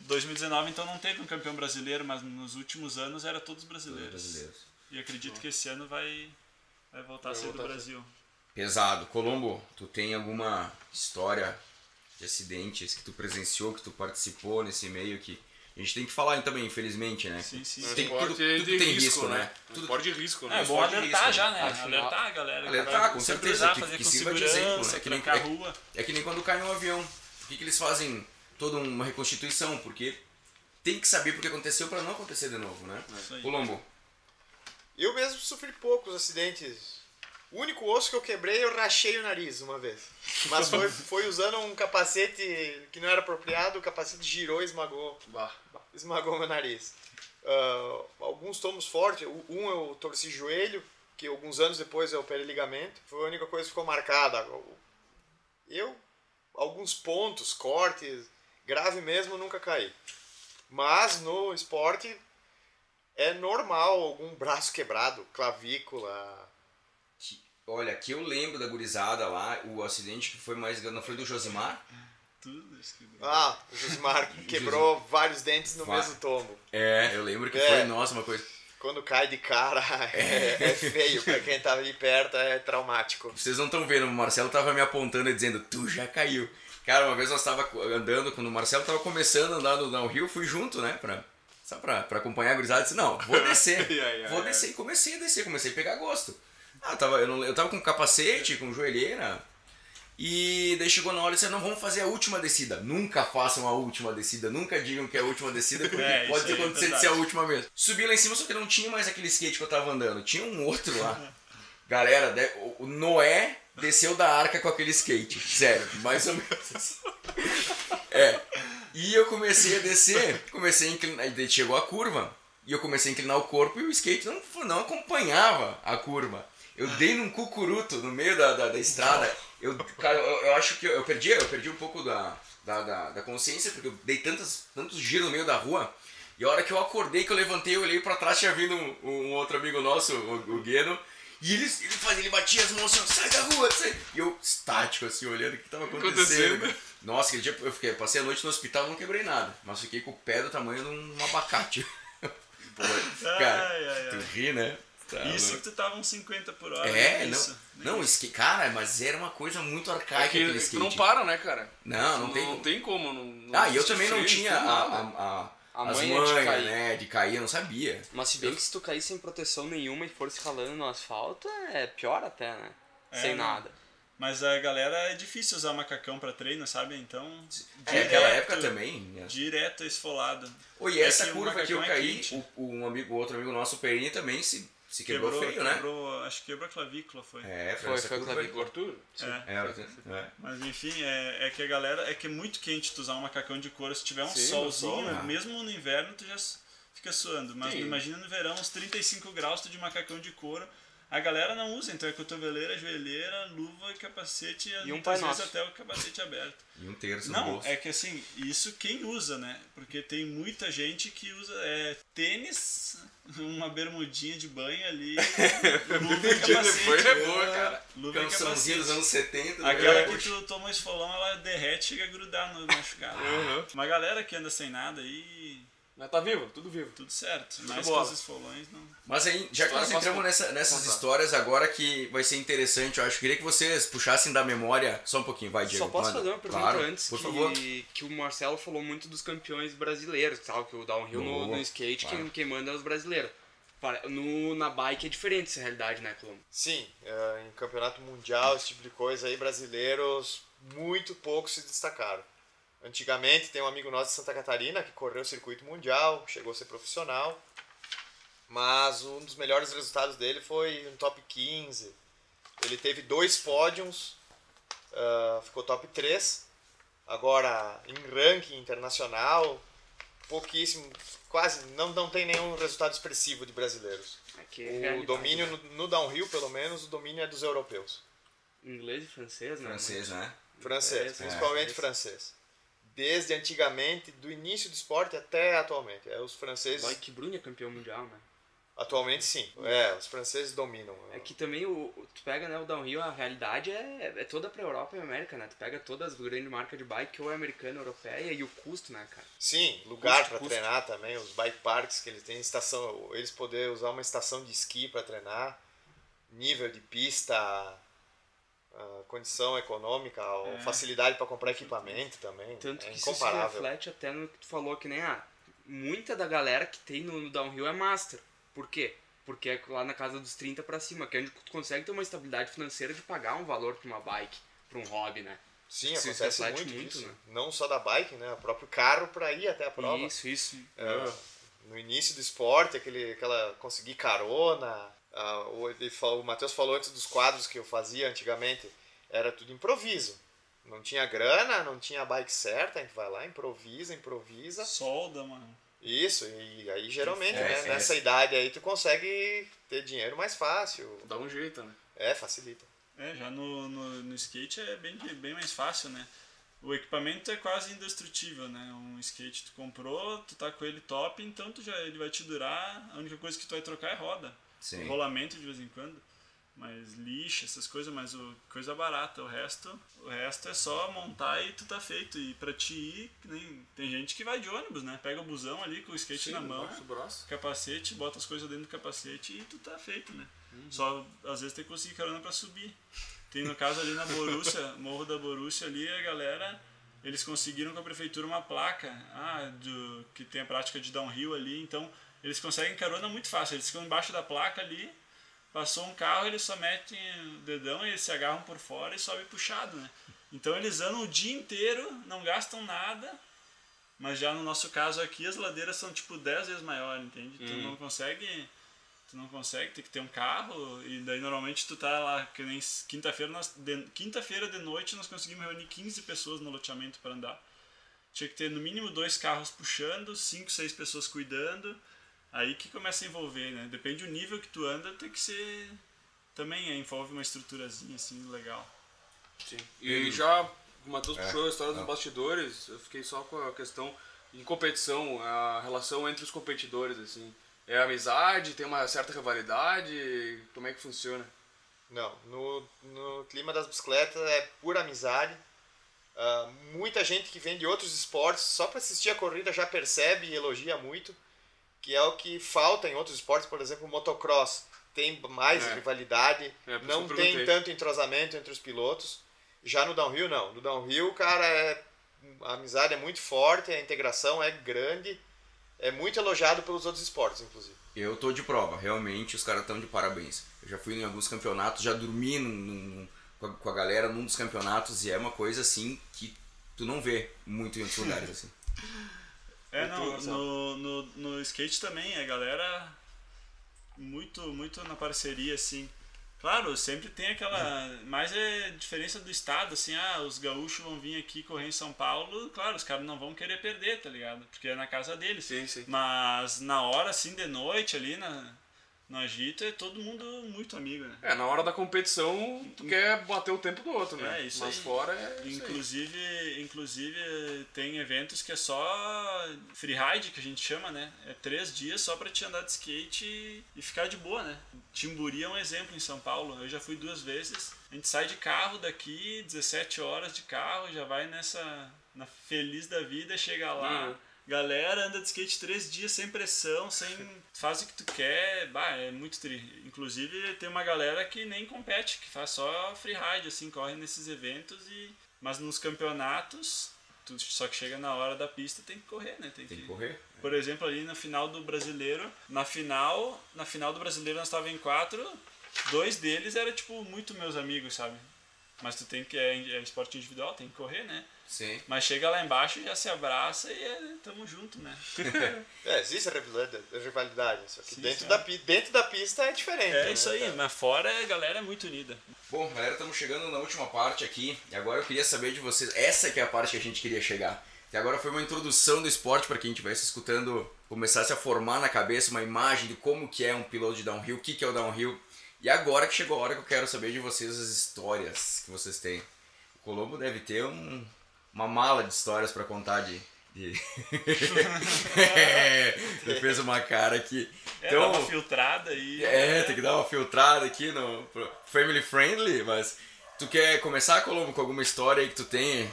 C: 2019 então não teve um campeão brasileiro, mas nos últimos anos era todos brasileiros.
A: Brasileiros.
C: E acredito que esse ano vai, vai voltar a
E: Vai
C: ser do
E: a ser.
C: Brasil.
A: Pesado. Colombo, tu tem alguma história de acidentes que tu presenciou, que tu participou nesse meio que a gente tem que falar também, infelizmente, né?
C: Sim, sim.
E: É
A: Tem- tudo- tudo tem risco, né?
E: Um
A: Tudo-
E: esporte de risco, né?
C: É bom alertar
A: risco,
C: já, né?
B: Afinal-
C: Alertar a galera. que
A: Alertar, com certeza, que-
C: fazer
A: que
C: com
A: sirva de exemplo, né? Que nem- é-. É que nem quando cai um avião. Por que, que eles fazem toda uma reconstituição? Porque tem que saber porque aconteceu para não acontecer de novo, né?
C: Aí.
A: Colombo,
D: Eu mesmo sofri poucos acidentes O único osso que eu quebrei, eu rachei o nariz uma vez. Mas foi, foi usando um capacete que não era apropriado, o capacete girou e esmagou,
E: Bah.
D: esmagou meu nariz. Ah, alguns tomos fortes, um eu torci joelho, que alguns anos depois eu operei ligamento. Foi a única coisa que ficou marcada. Eu, alguns pontos, cortes, grave mesmo, nunca caí. Mas no esporte é normal algum braço quebrado, clavícula.
A: Olha, que eu lembro da gurizada lá, o acidente que foi mais grande, não foi do Josimar?
C: Tudo isso que...
D: Ah, o Josimar quebrou vários dentes no
A: Va-
D: mesmo tombo.
A: É, eu lembro que
D: É.
A: foi, nossa, uma coisa.
D: Quando cai de cara é, é feio, pra quem tá ali perto é traumático.
A: Vocês não estão vendo, o Marcelo tava me apontando e dizendo, tu já caiu. Cara, uma vez nós tava andando, quando o Marcelo tava começando a andar no downhill, eu fui junto, né, pra, só pra, pra acompanhar a gurizada, disse, não, vou descer,
E: ai, ai,
A: vou
E: ai.
A: descer. E comecei a descer, comecei a pegar gosto. Ah, eu tava, eu, não- eu tava com capacete, com joelheira, e daí chegou na hora e disse, não, vamos fazer a última descida. Nunca façam a última descida, nunca digam que é a última descida, porque
C: É,
A: pode
C: aí é
A: acontecer de
C: verdade.
A: ser a última mesmo. Subi lá em cima, só que não tinha mais aquele skate que eu tava andando, tinha um outro lá. Galera, de- o- Noé desceu da arca com aquele skate. Sério, mais ou menos assim. É. E eu comecei a descer, comecei a inclinar, daí chegou a curva. E eu comecei a inclinar o corpo e o skate não, não acompanhava a curva. Eu dei num cucuruto no meio da, da, da estrada. Eu, cara, eu, eu acho que eu, eu perdi, eu perdi um pouco da, da, da, da consciência, porque eu dei tantos, tantos giros no meio da rua. E a hora que eu acordei, que eu levantei, eu olhei pra trás, tinha vindo um, um outro amigo nosso, o, o Gueno. E ele, ele fazia, ele batia as mãos assim, sai da rua, sai. E eu, estático, assim, olhando o que tava acontecendo.
E: Acontecendo.
A: Nossa, aquele dia eu fiquei, passei a noite no hospital não quebrei nada. Mas fiquei com o pé do tamanho de um abacate. Pô, cara,
C: Ai, ai,
A: tu
C: ai.
A: ri, né? Tá
C: Isso que
A: louco.
C: tu tava uns 50 por hora.
A: É,
C: né?
A: não.
C: Isso.
A: Não, cara, mas era uma coisa muito arcaica
E: É que
A: aquele
E: tu
A: skate.
E: não para, né, cara?
A: Não, não tem
E: Não
A: como.
E: tem como. Não, não
A: Ah, e eu também não tinha a, a, a,
B: A
A: as
B: manha de
A: manhas,
B: cair.
A: né? De cair, eu não sabia.
B: Mas se bem que se tu cair sem proteção nenhuma e for se ralando no asfalto, é pior até, né?
C: É,
B: sem
C: não.
B: nada.
C: Mas a galera é difícil usar macacão pra treino, sabe? Então.
A: É, naquela
C: direto-
A: época também. né?
C: Direto esfolado.
A: Oi,
C: É
A: essa
C: que o
A: curva que eu
C: é
A: caí,
C: quente.
A: o, um amigo, outro amigo nosso, o Perini, também se, se quebrou, feio, né?
C: quebrou, Acho que quebrou a clavícula, foi.
A: É,
B: Foi,
A: essa
B: foi a
A: curva
B: clavícula.
E: O Arthur?
C: É.
A: É, é.
C: Mas enfim, é, é que a galera. É que é muito quente tu usar um macacão de couro. Se tiver um
E: Sim, no
C: solzinho,
E: sol,
A: né?
C: mesmo no inverno, tu já fica suando. Mas
E: Sim.
C: imagina no verão, uns 35 graus, tu de macacão de couro. A galera não usa, então é cotoveleira, joelheira, luva, capacete e
B: E um
C: muitas
B: Pai
C: vezes
B: Nosso.
C: até o capacete aberto.
A: E um terço
C: Não,
A: bolso.
C: é que assim, isso quem usa, né? Porque tem muita gente que usa é, tênis, uma bermudinha de banho ali, luva e
E: Dia
C: capacete.
E: é boa, cara.
C: Luva e
A: Cançãozinha dos
C: capacete.
A: anos 70. né?
C: Aquela
A: É.
C: que tu toma um esfolão, ela derrete e chega a grudar no machucado.
E: Uhum.
C: Uma galera que anda sem nada aí,
E: Mas tá vivo, tudo vivo.
C: tudo certo. Mais que
E: bola.
C: os esfolões, não.
A: Mas aí, já que nós entramos nessa, nessas
E: contar.
A: histórias agora que vai ser interessante, eu acho. Queria que vocês puxassem da memória só um pouquinho, vai, Diego.
B: Só posso
A: manda.
B: fazer uma pergunta
A: Claro,
B: antes
A: por
B: que,
A: favor.
B: que o Marcelo falou muito dos campeões brasileiros, tal, que o downhill no,
A: Boa,
B: no skate
A: claro.
B: quem, quem manda é os brasileiros. No, na bike é diferente essa realidade, né, Colombo?
D: Sim, é, em campeonato mundial, esse tipo de coisa aí, brasileiros muito poucos se destacaram. Antigamente tem um amigo nosso de Santa Catarina que correu o circuito mundial, chegou a ser profissional, mas um dos melhores resultados dele foi um top 15. Ele teve dois pódios, ah, ficou top 3. Agora, em ranking internacional, pouquíssimo, quase não, não tem nenhum resultado expressivo de brasileiros.
B: É
D: O domínio
B: né?
D: no, no downhill, pelo menos, o domínio é dos europeus.
B: Inglês e francês, né?
A: Francês, né?
D: Francês,
B: É,
D: principalmente
B: é.
D: francês. Desde antigamente, do início do esporte até atualmente. É, os franceses,
B: Mike Bruni é campeão mundial, né?
D: atualmente sim. É, os franceses dominam.
B: É que também o, tu pega né, o downhill, a realidade é, é toda pra Europa e América, né? Tu pega todas as grandes marcas de bike, ou é americana, europeia, e o custo, né, cara?
D: Sim, lugar para treinar também, os bike parks que eles têm, estação, eles poderem usar uma estação de esqui para treinar, nível de pista, ah, condição econômica,
C: É.
D: facilidade para comprar equipamento também,
B: Tanto
D: é
B: que isso reflete até no que tu falou, que nem ah, muita da galera que tem no, no downhill é master. Por quê? Porque é lá na casa dos 30 pra cima, que é onde tu consegue ter uma estabilidade financeira de pagar um valor pra uma bike, pra um hobby, né?
D: Sim,
B: se
D: acontece muito,
B: muito,
D: isso.
B: né?
D: Não só da bike, né? O próprio carro para ir até a prova.
B: Isso, isso.
D: É, no início do esporte, aquele, aquela conseguir carona, O, ele falou, o Matheus falou antes dos quadros que eu fazia antigamente, era tudo improviso. Não tinha grana, não tinha bike certa, a gente vai lá, improvisa, improvisa.
C: Solda, mano.
D: Isso, e aí geralmente,
A: É,
D: né,
A: é.
D: nessa idade aí tu consegue ter dinheiro mais fácil.
E: Dá um jeito, né?
D: É, facilita.
C: É, já no, no, no skate é bem, bem mais fácil, né? O equipamento é quase indestrutível, né? Um skate tu comprou, tu tá com ele top, então tu já, ele vai te durar. A única coisa que tu vai trocar é roda.
A: Sim.
C: Rolamento de vez em quando. Mas lixa, essas coisas, mas o, coisa barata. O resto, o resto é só montar e tu tá feito. E pra te ir, nem, tem gente que vai de ônibus, né? Pega o busão ali com o skate
E: Sim,
C: na mão capacete, bota as coisas dentro do capacete e tu tá feito, né?
E: Uhum.
C: Só às vezes tem que conseguir carona pra subir. Tem no caso ali na Borussia, Morro da Borussia ali, a galera, eles conseguiram com a prefeitura uma placa ah, do, que tem a prática de downhill ali, então eles conseguem carona muito fácil. Eles ficam embaixo da placa ali, passou um carro, eles só metem o dedão e eles se agarram por fora e sobe puxado, né? Então eles andam o dia inteiro, não gastam nada, mas já no nosso caso aqui as ladeiras são tipo 10 vezes maiores, entende? Tu
E: Uhum.
C: não consegue. Tu não consegue, tem que ter um carro, e daí normalmente tu tá lá, que nem quinta-feira, quinta-feira de noite nós conseguimos reunir 15 pessoas no loteamento para andar. Tinha que ter no mínimo dois carros puxando, cinco, seis pessoas cuidando. Aí que começa a envolver, né? Depende do nível que tu anda, tem que ser. Também é, envolve uma estruturazinha assim legal.
E: Sim. E já o Matheus
A: É,
E: puxou a história dos
A: não.
E: bastidores, eu fiquei só com a questão em competição, a relação entre os competidores, assim. É amizade, tem uma certa rivalidade, como é que funciona?
D: Não, no, no clima das bicicletas é pura amizade. Ah, muita gente que vem de outros esportes só para assistir a corrida já percebe e elogia muito, que é o que falta em outros esportes, por exemplo, o motocross tem mais
E: É.
D: rivalidade,
E: É,
D: não tem tanto entrosamento entre os pilotos. Já no downhill não, no downhill, cara, é, a amizade é muito forte, a integração é grande, é muito elogiado pelos outros esportes, inclusive.
A: Eu tô de prova, realmente os caras estão de parabéns. Eu já fui em alguns campeonatos, já dormi num- num- com, a, com a galera num dos campeonatos e é uma coisa assim que tu não vê muito em outros lugares assim.
C: É, não, no, no, no skate também, a galera muito, muito na parceria, assim. Claro, sempre tem aquela. Mas é diferença do estado, assim, ah, os gaúchos vão vir aqui correr em São Paulo, claro, os caras não vão querer perder, tá ligado? Porque é na casa deles.
E: Sim, sim.
C: Mas na hora, assim, de noite ali na, no agito, é todo mundo muito amigo, né?
E: É, na hora da competição, tu quer bater o tempo do outro, né?
C: É, isso
E: Mas
C: aí.
E: fora é. isso aí.
C: Inclusive, inclusive tem eventos que é só freeride, que a gente chama, né? É três dias só pra te andar de skate e, e ficar de boa, né? Timburi é um exemplo em São Paulo. Eu já fui duas vezes. A gente sai de carro daqui, 17 horas de carro, já vai nessa. na feliz da vida, chega lá.
E: Uhum.
C: Galera anda de skate três dias sem pressão, sem. faz o que tu quer. Bah, é muito tri. Inclusive tem uma galera que nem compete, que faz só freeride, assim, corre nesses eventos e. Mas nos campeonatos, tu só que chega na hora da pista tem que correr, né? Tem,
A: Tem
C: que
A: correr.
C: Por exemplo, ali no final do brasileiro, na final, na final do brasileiro nós estávamos em quatro, dois deles eram tipo muito meus amigos, sabe? Mas tu tem que é, é esporte individual, tem que correr, né?
A: Sim.
C: Mas chega lá embaixo, já se abraça e é, tamo junto, né?
D: É, existe a rivalidade, só que
C: Sim,
D: dentro, da, dentro da pista é diferente.
C: É
D: né,
C: isso aí,
D: cara?
C: mas fora a galera é muito unida.
A: Bom, galera, estamos chegando na última parte aqui e agora eu queria saber de vocês, essa que é a parte que a gente queria chegar. Que agora foi uma introdução do esporte para quem estivesse escutando, começasse a formar na cabeça uma imagem de como que é um piloto de downhill, o que que é o downhill. E agora que chegou a hora que eu quero saber de vocês as histórias que vocês têm. O Colombo deve ter um, uma mala de histórias para contar de... de... é, você fez uma cara aqui.
C: É, dá uma filtrada aí.
A: É, tem que dar uma filtrada aqui no family friendly, mas tu quer começar, Colombo, com alguma história aí que tu tem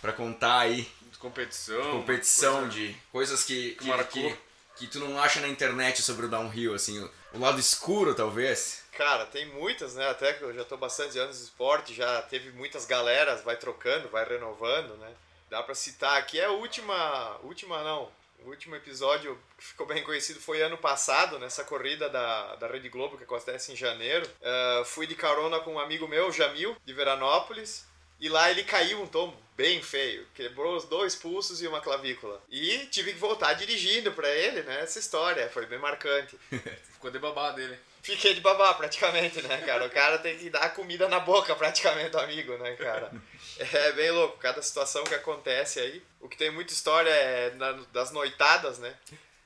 A: pra contar aí?
E: De competição.
A: Competição
E: coisa-
A: de coisas que, que,
E: marcou.
A: que, que tu não acha na internet sobre o downhill, assim, o, lado escuro, talvez.
D: Cara, tem muitas, né? Até que eu já tô bastante anos no esporte, já teve muitas galeras, vai trocando, vai renovando, né? Dá pra citar aqui, é a última, última não, o último episódio que ficou bem conhecido foi ano passado, nessa corrida da, da Rede Globo que acontece em janeiro. Ah, fui de carona com um amigo meu, Jamil, de Veranópolis, e lá ele caiu um tombo bem feio, quebrou os dois pulsos e uma clavícula. E tive que voltar dirigindo pra ele, né? Essa história, foi bem marcante.
E: Ficou de babá dele.
D: fiquei de babá praticamente, né, cara? O cara tem que dar comida na boca praticamente amigo, né, cara? É bem louco, cada situação que acontece aí. O que tem muita história é das noitadas, né?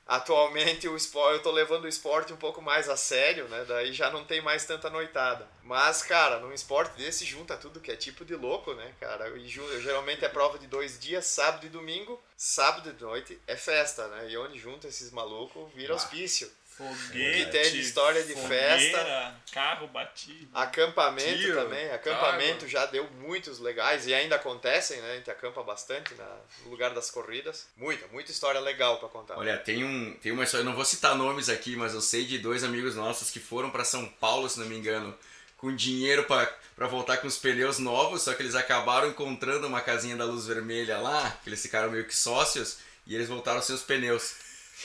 D: Atualmente o esporte, eu tô levando o esporte um pouco mais a sério, né? Daí já não tem mais tanta noitada. Mas, cara, num esporte desse junta tudo que é tipo de louco, né, cara? E geralmente é prova de dois dias, sábado e domingo. Sábado de noite é festa, né? E onde junta esses malucos vira hospício.
C: Foguete,
D: que tem de história de festa.
C: fogueira, carro batido.
D: Acampamento
E: Tiro,
D: também. Acampamento já deu muitos legais e ainda acontecem, né? A gente acampa bastante na- no lugar das corridas. Muita, muita história legal pra contar.
A: Olha, tem, um, tem uma história, eu não vou citar nomes aqui, mas eu sei de dois amigos nossos que foram pra São Paulo, se não me engano, com dinheiro pra pra voltar com os pneus novos, só que eles acabaram encontrando uma casinha da luz vermelha lá, que eles ficaram meio que sócios, e eles voltaram sem os pneus.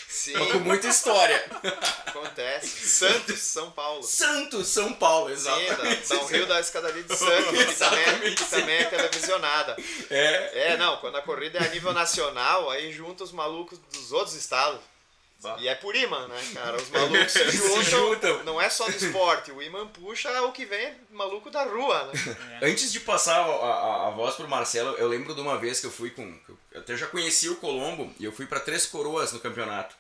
D: Sim,
A: Mas com muita história.
D: acontece. Santos, São Paulo.
A: Santos, São Paulo,
D: Sim,
A: exatamente.
D: da, da um Rio da Escadaria de Santos, que também,
A: Exatamente,
D: que também é televisionada.
A: É,
D: É, não, quando a corrida é a nível nacional, aí junta os malucos dos outros estados.
E: Bah.
D: E é por imã, né, cara? Os malucos se
A: Se
D: juntam.
A: juntam.
D: Não é só do esporte, o imã puxa o que vem é maluco da rua, né?
A: Antes de passar a, a, a voz pro Marcelo, eu lembro de uma vez que eu fui com. Eu até já conhecia o Colombo e eu fui pra Três Coroas no campeonato.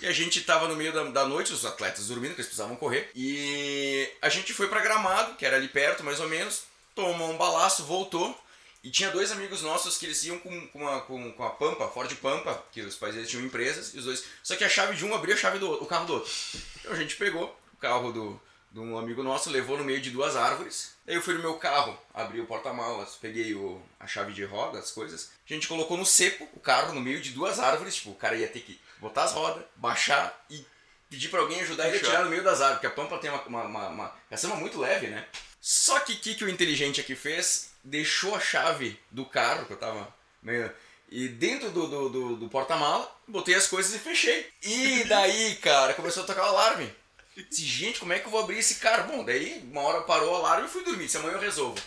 A: E a gente tava no meio da, da noite, os atletas dormindo, que eles precisavam correr. E a gente foi pra Gramado, que era ali perto mais ou menos, tomou um balaço, voltou. E tinha dois amigos nossos que eles iam com, com, a, com, com a Pampa, Ford Pampa, que os pais deles tinham empresas, e os dois. Só que a chave de um abria a chave do o carro do outro. Então a gente pegou o carro do, de um amigo nosso, levou no meio de duas árvores. Daí eu fui no meu carro, abri o porta-malas, peguei o, a chave de roda, as coisas. A gente colocou no seco o carro no meio de duas árvores. Tipo, o cara ia ter que botar as rodas, baixar e pedir pra alguém ajudar ele a tirar no meio das árvores. Porque a Pampa tem uma, uma, uma, uma caçamba muito leve, né? Só que o que, que o inteligente aqui fez? Deixou a chave do carro, que eu tava meio... E dentro do, do, do, do porta-mala, botei as coisas e fechei. E daí, cara, começou a tocar o alarme. Disse, gente, como é que eu vou abrir esse carro? Bom, daí uma hora parou o alarme e fui dormir. Se amanhã eu resolvo.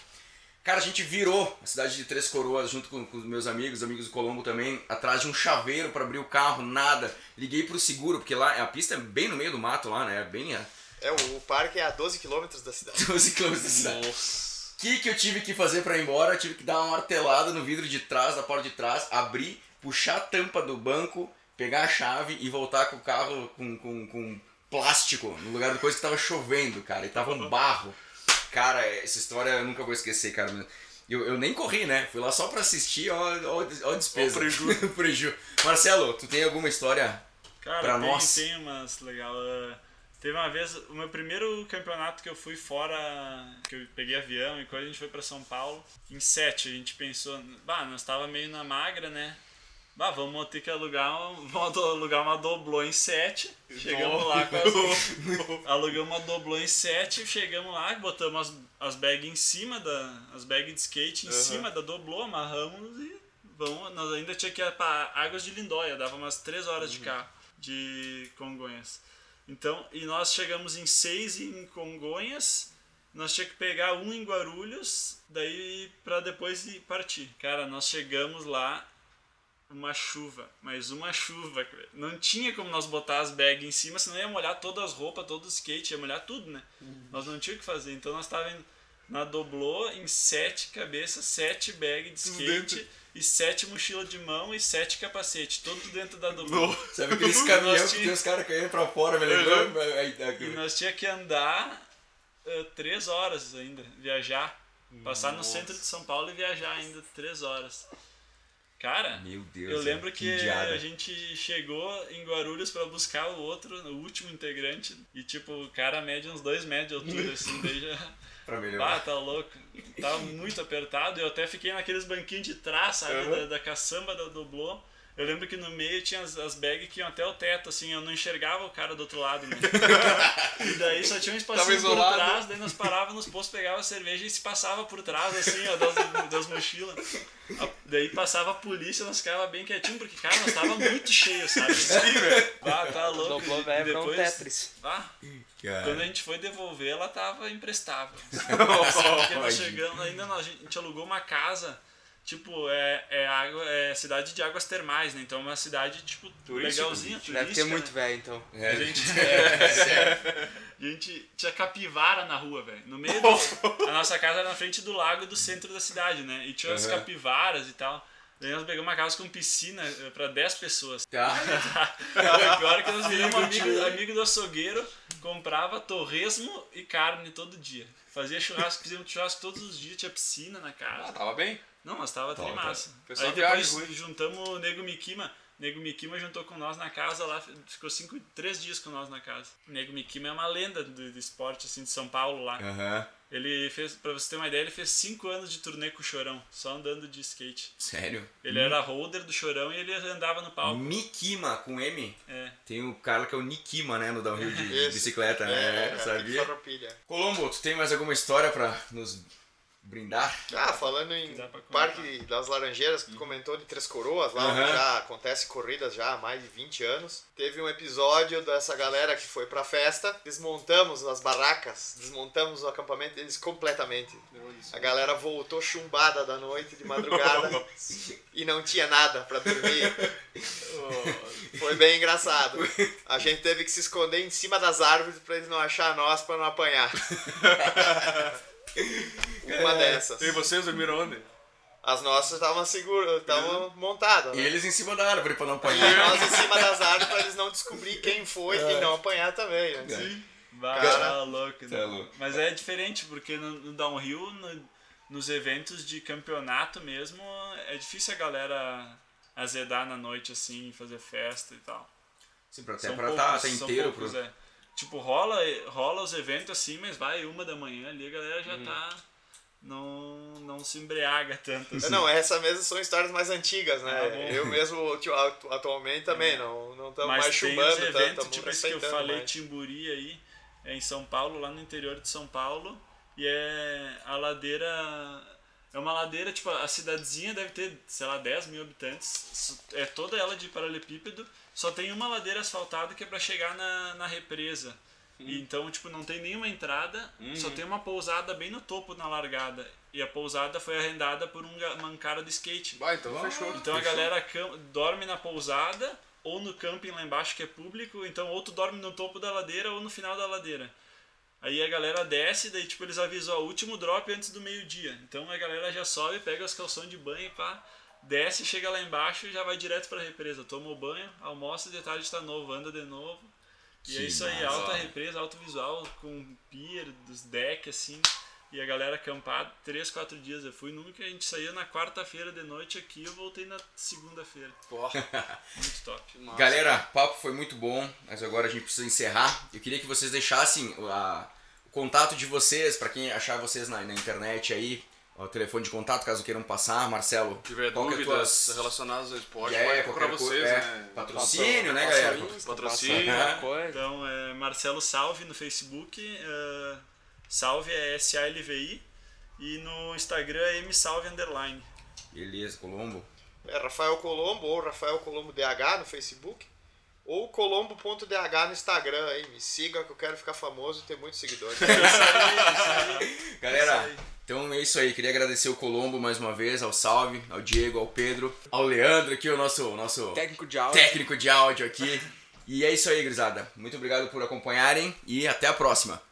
A: Cara, a gente virou a cidade de Três Coroas junto com, com os meus amigos, amigos do Colombo também, atrás de um chaveiro para abrir o carro, nada. Liguei pro seguro, porque lá a pista é bem no meio do mato lá, né? É bem a
D: É, o, o parque é a 12 km da cidade.
A: 12 km da cidade. O que, que eu tive que fazer para ir embora? Eu tive que dar uma martelada no vidro de trás, da porta de trás, abrir, puxar a tampa do banco, pegar a chave e voltar com o carro com, com, com plástico no lugar da coisa que tava chovendo, cara, e tava um barro. Cara, essa história eu nunca vou esquecer, cara. Eu, eu nem corri, né? Fui lá só pra assistir, ó, ó, ó a despesa.
E: Ó o preju.
A: Preju. Marcelo, tu tem alguma história?
C: Cara,
A: Pra
C: tem,
A: nós.
C: tem umas legal. eh, Teve uma vez, o meu primeiro campeonato que eu fui fora, que eu peguei avião e coisa, a gente foi pra São Paulo. Em sete, a gente pensou, bah, nós tava meio na magra, né? Bah, vamos ter que alugar, um- vamos alugar uma doblô em sete. Chegamos lá com as, alugamos uma doblô em sete, chegamos lá, botamos as, as bags em cima da. As bags de skate em cima da doblô, amarramos e vamos. Nós ainda tinha que ir para Águas de Lindóia, dava umas três horas de carro de Congonhas. Então, e nós chegamos em seis em Congonhas, nós tinha que pegar um em Guarulhos, daí para depois ir partir. Cara, nós chegamos lá uma chuva, mas uma chuva. Não tinha como nós botar as bags em cima, senão ia molhar todas as roupas, todo o skate, ia molhar tudo, né? Nós não tínhamos o que fazer. Então nós estávamos na doblô em sete cabeças, sete bags de skate e sete mochila de mão e sete capacete, tudo dentro da doblô.
A: Sabe aqueles caminhão
C: Nós
A: que
C: tinha-
A: os caras caindo pra fora, me lembrou?
C: E nós tinha que andar eh, três horas ainda, viajar. Passar no centro de São Paulo e viajar ainda três horas. Cara,
A: Meu Deus.
C: eu
A: é,
C: lembro que
A: indiada.
C: a gente chegou em Guarulhos pra buscar o outro, o último integrante, e tipo, o cara mede uns dois metros de altura, assim, daí já.
A: Pra melhorar.
C: Ah, tá louco. Tava muito apertado. Eu até fiquei naqueles banquinhos de trás, sabe? Da, da caçamba da doblô. Eu lembro que no meio tinha as, as bags que iam até o teto, assim, eu não enxergava o cara do outro lado, né? e daí só tinha um espacinho por
E: isolado.
C: trás, daí nós parávamos nos postos, pegava cerveja e se passava por trás, assim, ó, das, das mochilas. A- Daí passava a polícia, nós ficava bem quietinho, porque, cara, nós tava muito cheio, sabe? Sim, velho. Ah, tá louco.
B: Doblô
C: E
B: velho pra um
C: depois-
B: Tetris.
C: Ah,
A: Cara.
C: quando a gente foi devolver, ela tava imprestável. Porque nós chegamos, ainda nós- a gente alugou uma casa Tipo, é, é, água, é cidade de águas termais, né? Então é uma cidade, tipo,
E: Turística,
C: legalzinha, turística.
B: Deve ter muito
C: né?
B: velho, então.
A: É.
C: A gente, a gente tinha capivara na rua, velho. No meio do, A nossa casa era na frente do lago do centro da cidade, né? E tinha as
A: Uhum.
C: capivaras e tal. Daí nós pegamos uma casa com piscina eh, pra 10 pessoas.
A: Tá?
C: O pior é que nós viramos amigo, amigo do açougueiro, comprava torresmo e carne todo dia. Fazia churrasco, fizemos churrasco todos os dias, tinha piscina na
E: Ah,
C: casa.
E: tava bem.
C: Não, nós tava
A: Top,
C: trimassa.
E: Pessoal
C: Aí depois juntamos o Nego Mikima. Nego Mikima juntou com nós na casa lá, ficou cinco, três dias com nós na casa. Nego Mikima é uma lenda do, do esporte, assim, de São Paulo lá.
A: Aham.
C: Ele fez, pra você ter uma ideia, ele fez cinco anos de turnê com o Chorão, só andando de skate.
A: Sério?
C: Ele era holder do Chorão e ele andava no palco.
A: Mikima com M?
C: É.
A: Tem o cara que é o Nikima, né? No downhill de, de bicicleta, né?
D: É,
A: sabia?
D: Farroupilha.
A: Colombo, tu tem mais alguma história pra nos brindar?
D: Ah, falando em. Parque das Laranjeiras, que tu comentou de Três Coroas, lá
A: Aham.
D: onde já acontece corridas já há mais de 20 anos. Teve um episódio dessa galera que foi pra festa, desmontamos as barracas, desmontamos o acampamento deles completamente. A galera voltou chumbada da noite, de madrugada, e não tinha nada pra dormir. Foi bem engraçado. A gente teve que se esconder em cima das árvores pra eles não achar nós, pra não apanhar. Uma dessas.
E: E vocês dormiram onde?
D: As nossas estavam seguras, estavam montadas.
A: E
D: Né?
A: eles em cima da árvore pra não
D: E
A: apanhar.
D: nós em cima das árvores pra eles não descobrir quem foi e não apanhar também. Né?
C: Sim. Bah,
D: Cara,
C: tá louco,
A: tá louco.
C: Mas é diferente, porque no, no downhill, no- nos eventos de campeonato mesmo, é difícil a galera azedar na noite assim, fazer festa e tal.
A: Sim, pra até pra
C: poucos,
A: tá, tá
C: são
A: inteiro
C: poucos,
A: pro...
C: é. Tipo, rola, rola os eventos assim, mas vai uma da manhã ali, a galera já
A: Uhum.
C: tá. Não, não se embriaga tanto assim.
D: Não, essas mesmo são histórias mais antigas, né?
C: Bom.
D: eu mesmo atu- atualmente também não não estamos mais
C: os
D: tanto,
C: eventos,
D: estamos
C: tipo esse que eu falei,
D: mais.
C: Timburi aí, é em São Paulo, lá no interior de São Paulo, e é a ladeira. É uma ladeira, tipo, a cidadezinha deve ter, sei lá, 10 mil habitantes, é toda ela de paralelepípedo, só tem uma ladeira asfaltada que é pra chegar na, na represa. E então, tipo, não tem nenhuma entrada, só tem uma pousada bem no topo na largada. E a pousada foi arrendada por um, ga- um cara do skate.
E: Vai, então fechou.
C: Então a galera dorme na pousada ou no camping lá embaixo que é público, então ou tu dorme no topo da ladeira ou no final da ladeira. Aí a galera desce, daí tipo eles avisam, ó, último drop antes do meio-dia. Então a galera já sobe, pega os calções de banho e pá, desce, chega lá embaixo e já vai direto pra represa. Toma o banho, almoça, de tarde tá novo, anda de novo. E é
A: Que
C: isso aí,
A: massa.
C: alta represa, alto visual, com pier, dos decks assim. E a galera acampar três, quatro dias. Eu fui num que a gente saía na quarta-feira de noite aqui eu voltei na segunda-feira.
E: Porra,
C: Muito top.
A: Galera, o papo foi muito bom, mas agora a gente precisa encerrar. Eu queria que vocês deixassem a- o contato de vocês, pra quem achar vocês na, na internet aí, o telefone de contato, caso queiram passar. Marcelo,
E: Se tiver
A: qual é
E: dúvidas
A: tuas-
E: relacionadas ao esporte,
A: É,
E: pode procurar vocês,
A: é,
E: né?
A: patrocínio, né, galera?
B: Patrocínio,
E: Patrocínio.
A: É.
B: uma coisa.
C: Então é Marcelo Salve no Facebook, eh, Salve é S-A-L-V-I, e no Instagram é msalve underline.
A: Beleza, Colombo.
D: É Rafael Colombo ou Rafael Colombo DH no Facebook. Ou colombo.dh no Instagram aí. Me siga que eu quero ficar famoso e ter muitos seguidores.
A: Galera, então é isso aí. Queria agradecer o Colombo mais uma vez, ao Salve, ao Diego, ao Pedro, ao Leandro aqui, o nosso, nosso
B: Técnico de áudio.
A: técnico de áudio aqui. E é isso aí, grisada. Muito obrigado por acompanharem e até a próxima.